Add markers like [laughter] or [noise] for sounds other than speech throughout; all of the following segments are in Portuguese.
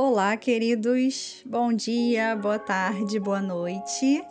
Olá, queridos. Bom dia, boa tarde, boa noite.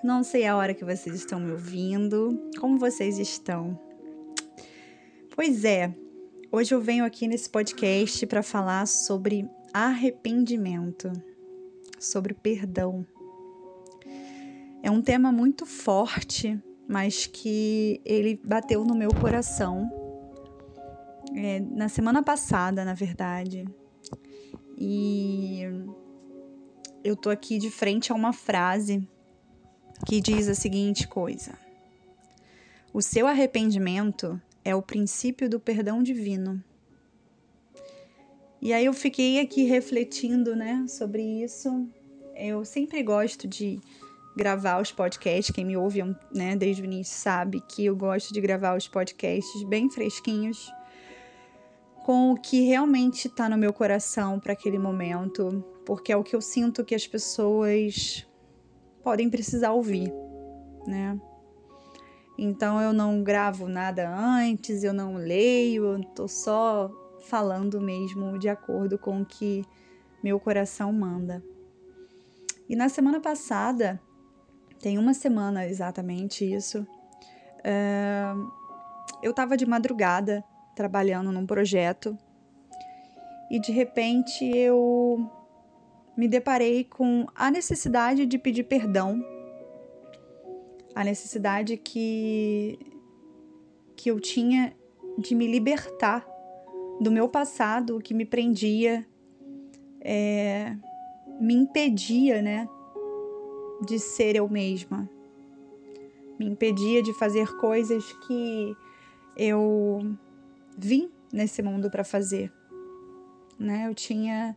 Não sei a hora que vocês estão me ouvindo. Como vocês estão? Pois é, hoje eu venho aqui nesse podcast para falar sobre arrependimento, sobre perdão. É um tema muito forte, mas que ele bateu no meu coração é, na semana passada, na verdade. E eu tô aqui de frente a uma frase que diz a seguinte coisa: O seu arrependimento é o princípio do perdão divino. E aí eu fiquei aqui refletindo, né, sobre isso. Eu sempre gosto de gravar os podcasts, quem me ouve, né, desde o início sabe que eu gosto de gravar os podcasts bem fresquinhos com o que realmente está no meu coração para aquele momento, porque é o que eu sinto que as pessoas podem precisar ouvir, né? Então eu não gravo nada antes, eu não leio, eu tô só falando mesmo de acordo com o que meu coração manda. E na semana passada, tem uma semana exatamente isso, uh, eu tava de madrugada trabalhando num projeto. E de repente eu me deparei com a necessidade de pedir perdão, a necessidade que que eu tinha de me libertar do meu passado que me prendia, é, me impedia, né, de ser eu mesma, me impedia de fazer coisas que eu vim nesse mundo para fazer. Né? Eu tinha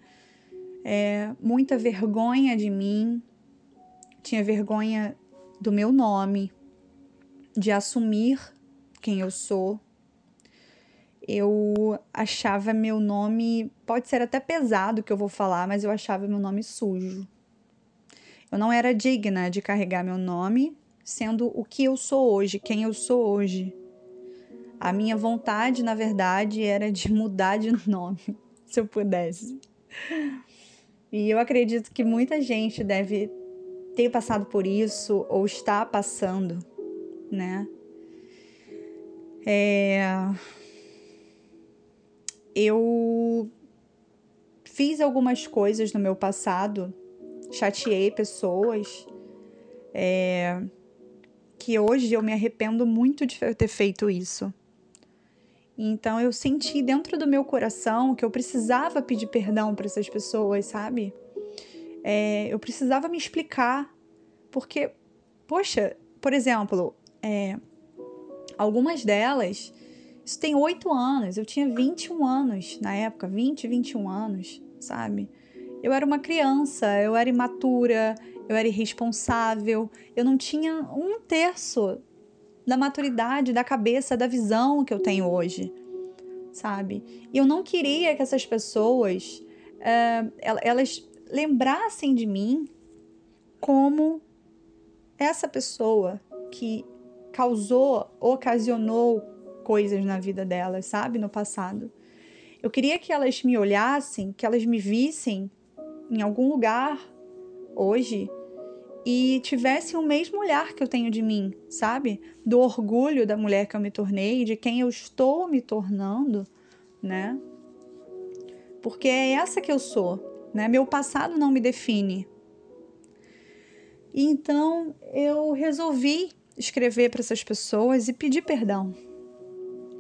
é, muita vergonha de mim, tinha vergonha do meu nome, de assumir quem eu sou. Eu achava meu nome, pode ser até pesado que eu vou falar, mas eu achava meu nome sujo. Eu não era digna de carregar meu nome sendo o que eu sou hoje, quem eu sou hoje. A minha vontade, na verdade, era de [laughs] mudar de nome, [laughs] se eu pudesse. E eu acredito que muita gente deve ter passado por isso ou está passando, né? É... Eu fiz algumas coisas no meu passado, chateei pessoas, é... que hoje eu me arrependo muito de ter feito isso. Então eu senti dentro do meu coração que eu precisava pedir perdão para essas pessoas, sabe? É, eu precisava me explicar, porque, poxa, por exemplo, é, algumas delas, isso tem oito anos, eu tinha 21 anos na época, 20, 21 anos, sabe? Eu era uma criança, eu era imatura, eu era irresponsável, eu não tinha um terço da maturidade, da cabeça, da visão que eu tenho hoje, sabe? E eu não queria que essas pessoas uh, elas lembrassem de mim como essa pessoa que causou, ocasionou coisas na vida delas, sabe? No passado. Eu queria que elas me olhassem, que elas me vissem em algum lugar hoje e tivesse o mesmo olhar que eu tenho de mim, sabe? Do orgulho da mulher que eu me tornei, de quem eu estou me tornando, né? Porque é essa que eu sou, né? Meu passado não me define. Então eu resolvi escrever para essas pessoas e pedir perdão.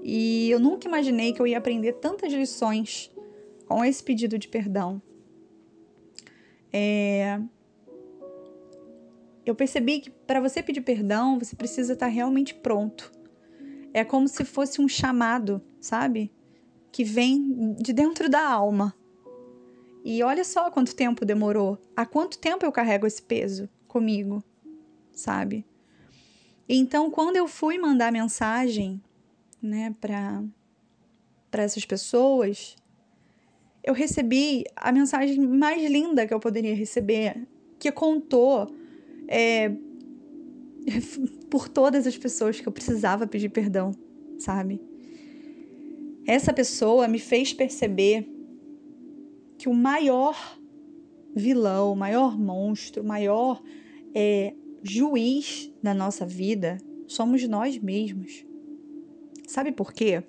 E eu nunca imaginei que eu ia aprender tantas lições com esse pedido de perdão. É, eu percebi que para você pedir perdão, você precisa estar tá realmente pronto. É como se fosse um chamado, sabe? Que vem de dentro da alma. E olha só quanto tempo demorou. Há quanto tempo eu carrego esse peso comigo, sabe? Então, quando eu fui mandar mensagem, né, para para essas pessoas, eu recebi a mensagem mais linda que eu poderia receber, que contou é, [laughs] por todas as pessoas que eu precisava pedir perdão, sabe? Essa pessoa me fez perceber que o maior vilão, o maior monstro, o maior é, juiz da nossa vida somos nós mesmos. Sabe por quê?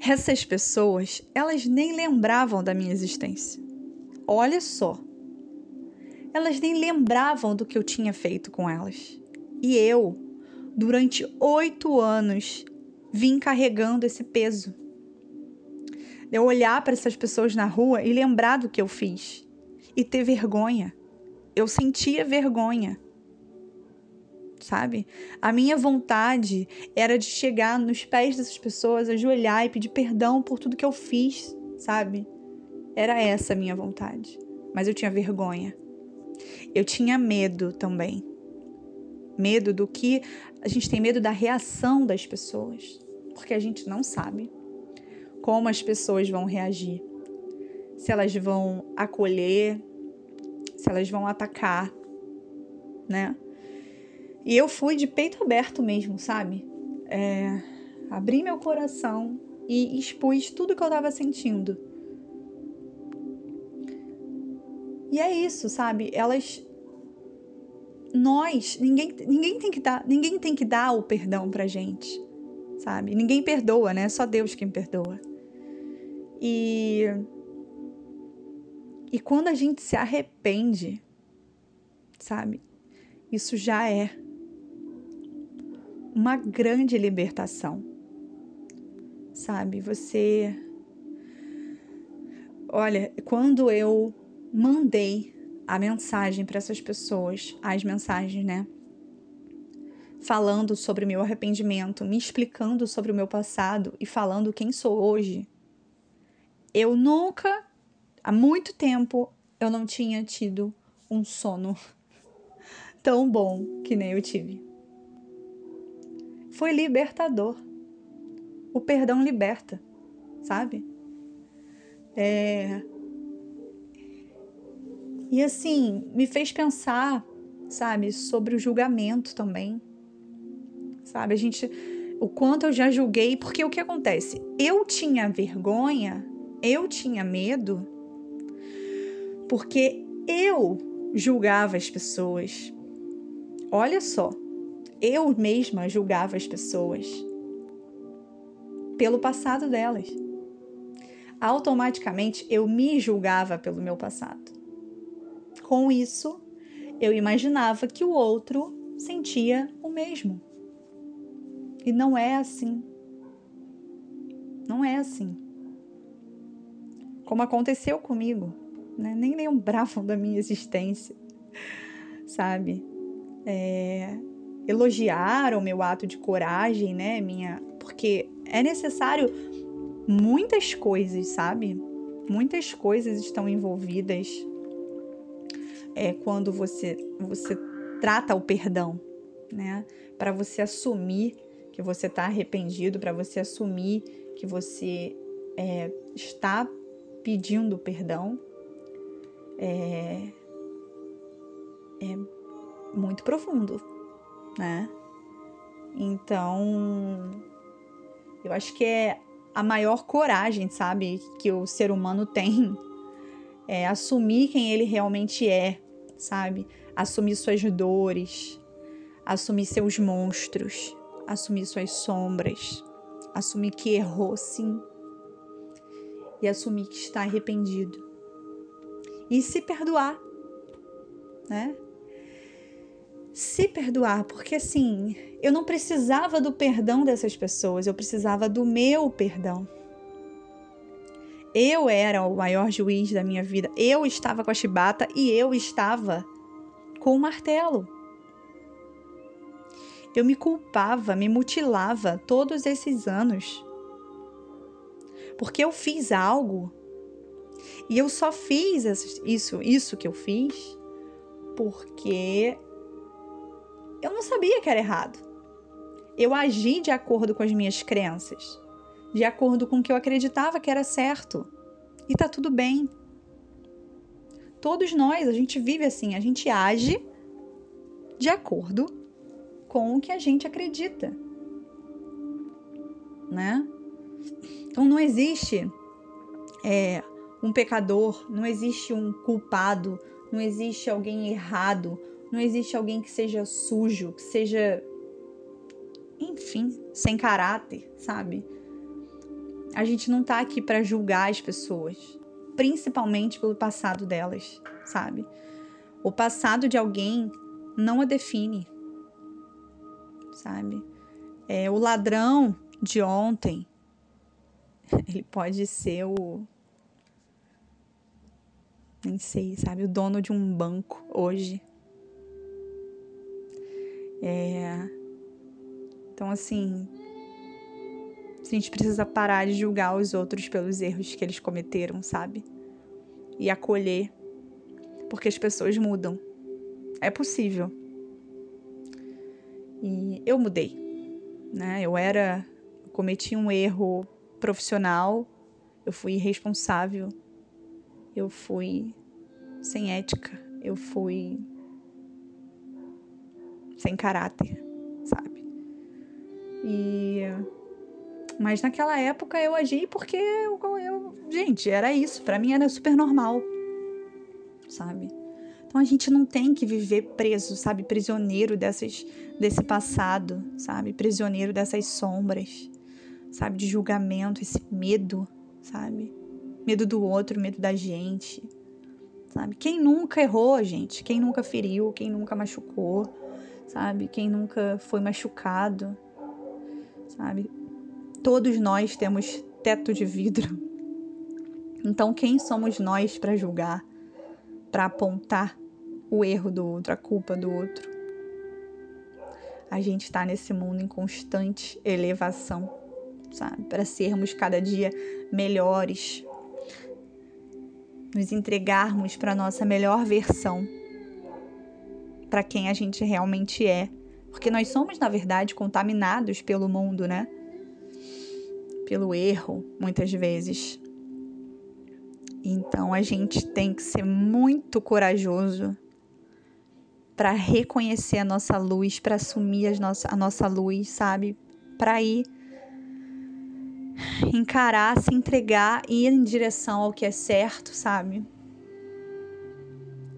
Essas pessoas, elas nem lembravam da minha existência. Olha só. Elas nem lembravam do que eu tinha feito com elas. E eu, durante oito anos, vim carregando esse peso. Eu olhar para essas pessoas na rua e lembrar do que eu fiz e ter vergonha. Eu sentia vergonha. Sabe? A minha vontade era de chegar nos pés dessas pessoas, ajoelhar e pedir perdão por tudo que eu fiz, sabe? Era essa a minha vontade. Mas eu tinha vergonha. Eu tinha medo também. Medo do que. A gente tem medo da reação das pessoas. Porque a gente não sabe como as pessoas vão reagir. Se elas vão acolher, se elas vão atacar, né? E eu fui de peito aberto mesmo, sabe? É, abri meu coração e expus tudo que eu tava sentindo. E é isso, sabe? Elas nós, ninguém, ninguém tem que dar, ninguém tem que dar o perdão pra gente, sabe? Ninguém perdoa, né? Só Deus quem perdoa. E e quando a gente se arrepende, sabe? Isso já é uma grande libertação. Sabe? Você Olha, quando eu mandei a mensagem para essas pessoas, as mensagens, né? Falando sobre o meu arrependimento, me explicando sobre o meu passado e falando quem sou hoje. Eu nunca há muito tempo eu não tinha tido um sono [laughs] tão bom que nem eu tive. Foi libertador. O perdão liberta, sabe? É... E assim, me fez pensar, sabe, sobre o julgamento também. Sabe, a gente. O quanto eu já julguei, porque o que acontece? Eu tinha vergonha, eu tinha medo porque eu julgava as pessoas. Olha só, eu mesma julgava as pessoas pelo passado delas. Automaticamente eu me julgava pelo meu passado. Com isso, eu imaginava que o outro sentia o mesmo. E não é assim. Não é assim. Como aconteceu comigo né? nem lembravam da minha existência, sabe? É, elogiaram meu ato de coragem, né? Minha, porque é necessário muitas coisas, sabe? Muitas coisas estão envolvidas é, quando você você trata o perdão, né? Para você assumir que você está arrependido, para você assumir que você é, está pedindo perdão, é, é muito profundo, né? Então, eu acho que é a maior coragem, sabe, que o ser humano tem é assumir quem ele realmente é, sabe? Assumir suas dores, assumir seus monstros, assumir suas sombras, assumir que errou sim e assumir que está arrependido e se perdoar, né? Se perdoar, porque assim, eu não precisava do perdão dessas pessoas, eu precisava do meu perdão. Eu era o maior juiz da minha vida. Eu estava com a chibata e eu estava com o martelo. Eu me culpava, me mutilava todos esses anos. Porque eu fiz algo e eu só fiz isso, isso que eu fiz, porque eu não sabia que era errado. Eu agi de acordo com as minhas crenças, de acordo com o que eu acreditava que era certo. E tá tudo bem. Todos nós, a gente vive assim, a gente age de acordo com o que a gente acredita. Né? Então não existe é, um pecador, não existe um culpado, não existe alguém errado, não existe alguém que seja sujo, que seja. Enfim, sem caráter, sabe? A gente não tá aqui para julgar as pessoas, principalmente pelo passado delas, sabe? O passado de alguém não a define, sabe? É, o ladrão de ontem, [laughs] ele pode ser o nem sei, sabe? O dono de um banco hoje. É... Então, assim, a gente precisa parar de julgar os outros pelos erros que eles cometeram, sabe? E acolher, porque as pessoas mudam. É possível. E eu mudei, né? Eu era, eu cometi um erro profissional, eu fui irresponsável eu fui sem ética, eu fui sem caráter, sabe? E mas naquela época eu agi porque eu, eu gente, era isso, para mim era super normal. Sabe? Então a gente não tem que viver preso, sabe, prisioneiro dessas desse passado, sabe? Prisioneiro dessas sombras, sabe, de julgamento, esse medo, sabe? medo do outro, medo da gente, sabe? Quem nunca errou, gente? Quem nunca feriu? Quem nunca machucou? Sabe? Quem nunca foi machucado? Sabe? Todos nós temos teto de vidro. Então, quem somos nós para julgar, para apontar o erro do outro, a culpa do outro? A gente está nesse mundo em constante elevação, sabe? Para sermos cada dia melhores, nos entregarmos para a nossa melhor versão, para quem a gente realmente é. Porque nós somos, na verdade, contaminados pelo mundo, né? Pelo erro, muitas vezes. Então a gente tem que ser muito corajoso para reconhecer a nossa luz, para assumir a nossa, a nossa luz, sabe? Para ir encarar, se entregar e ir em direção ao que é certo, sabe?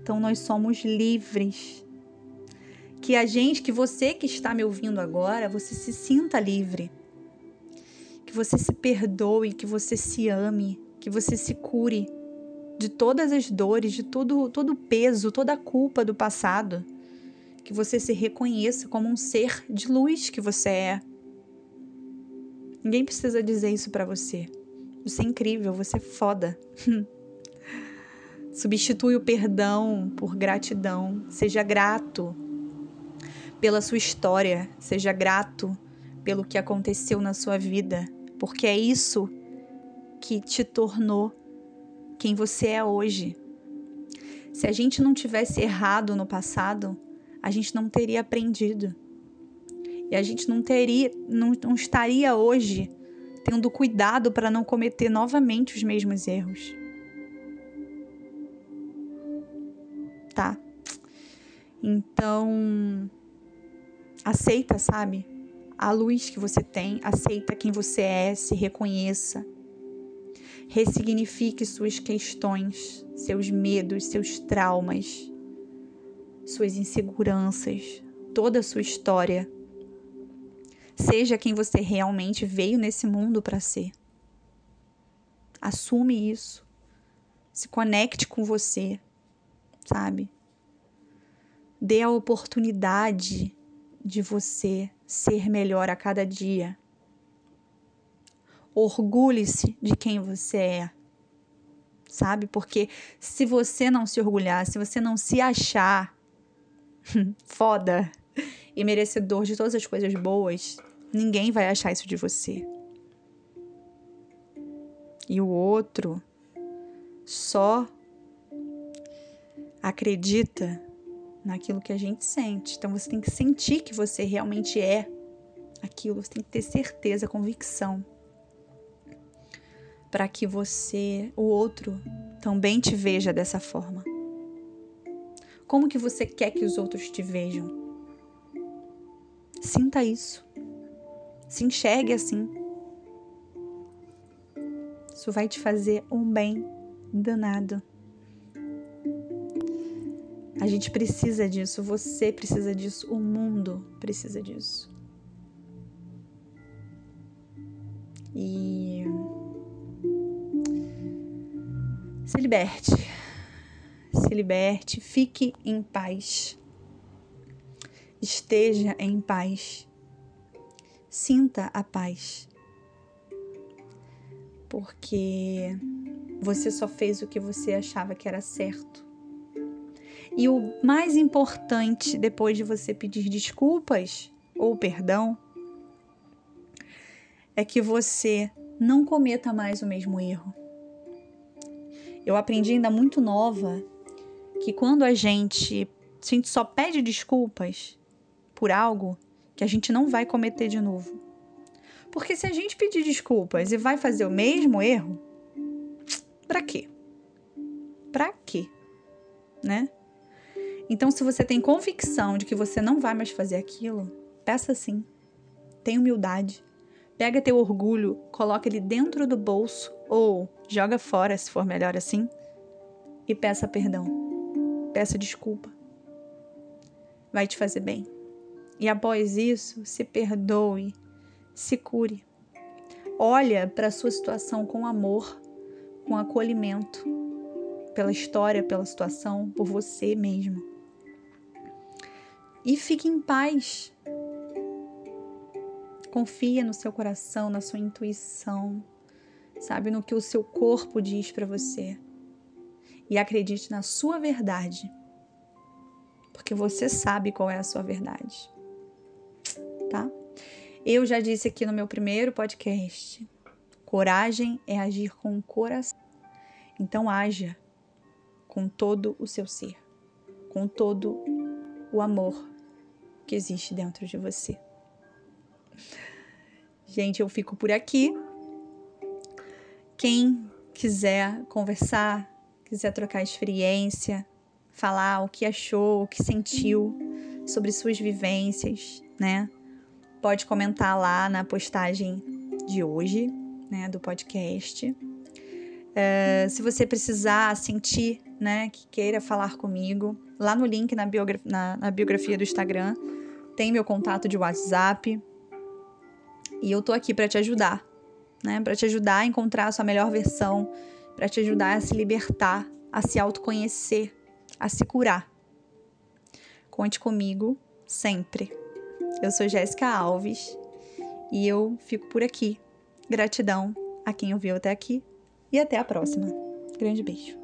Então nós somos livres. Que a gente, que você que está me ouvindo agora, você se sinta livre. Que você se perdoe, que você se ame, que você se cure de todas as dores, de todo todo o peso, toda a culpa do passado. Que você se reconheça como um ser de luz que você é Ninguém precisa dizer isso para você. Você é incrível, você é foda. [laughs] Substitui o perdão por gratidão. Seja grato pela sua história. Seja grato pelo que aconteceu na sua vida. Porque é isso que te tornou quem você é hoje. Se a gente não tivesse errado no passado, a gente não teria aprendido. E a gente não teria, não, não estaria hoje tendo cuidado para não cometer novamente os mesmos erros. Tá? Então, aceita, sabe? A luz que você tem, aceita quem você é, se reconheça. Ressignifique suas questões, seus medos, seus traumas, suas inseguranças, toda a sua história Seja quem você realmente veio nesse mundo para ser. Assume isso. Se conecte com você, sabe? Dê a oportunidade de você ser melhor a cada dia. Orgulhe-se de quem você é. Sabe? Porque se você não se orgulhar, se você não se achar [laughs] foda e merecedor de todas as coisas boas, Ninguém vai achar isso de você. E o outro só acredita naquilo que a gente sente. Então você tem que sentir que você realmente é aquilo, você tem que ter certeza, convicção. Para que você, o outro, também te veja dessa forma. Como que você quer que os outros te vejam? Sinta isso. Se enxergue assim. Isso vai te fazer um bem danado. A gente precisa disso, você precisa disso, o mundo precisa disso. E se liberte. Se liberte, fique em paz. Esteja em paz. Sinta a paz. Porque você só fez o que você achava que era certo. E o mais importante, depois de você pedir desculpas ou perdão, é que você não cometa mais o mesmo erro. Eu aprendi ainda muito nova que quando a gente, a gente só pede desculpas por algo que a gente não vai cometer de novo. Porque se a gente pedir desculpas e vai fazer o mesmo erro, para quê? Para quê? Né? Então, se você tem convicção de que você não vai mais fazer aquilo, peça sim. Tenha humildade. Pega teu orgulho, coloca ele dentro do bolso ou joga fora, se for melhor assim, e peça perdão. Peça desculpa. Vai te fazer bem. E após isso, se perdoe, se cure. Olha para a sua situação com amor, com acolhimento, pela história, pela situação, por você mesmo. E fique em paz Confia no seu coração, na sua intuição, sabe, no que o seu corpo diz para você. E acredite na sua verdade. Porque você sabe qual é a sua verdade. Tá? Eu já disse aqui no meu primeiro podcast: coragem é agir com o coração. Então haja com todo o seu ser, com todo o amor que existe dentro de você. Gente, eu fico por aqui. Quem quiser conversar, quiser trocar experiência, falar o que achou, o que sentiu sobre suas vivências, né? Pode comentar lá na postagem de hoje, né, do podcast. Uh, se você precisar sentir, né, que queira falar comigo, lá no link na, biografia, na, na biografia do Instagram tem meu contato de WhatsApp. E eu tô aqui para te ajudar, né? Para te ajudar a encontrar a sua melhor versão, para te ajudar a se libertar, a se autoconhecer, a se curar. Conte comigo sempre. Eu sou Jéssica Alves e eu fico por aqui. Gratidão a quem ouviu até aqui e até a próxima. Grande beijo.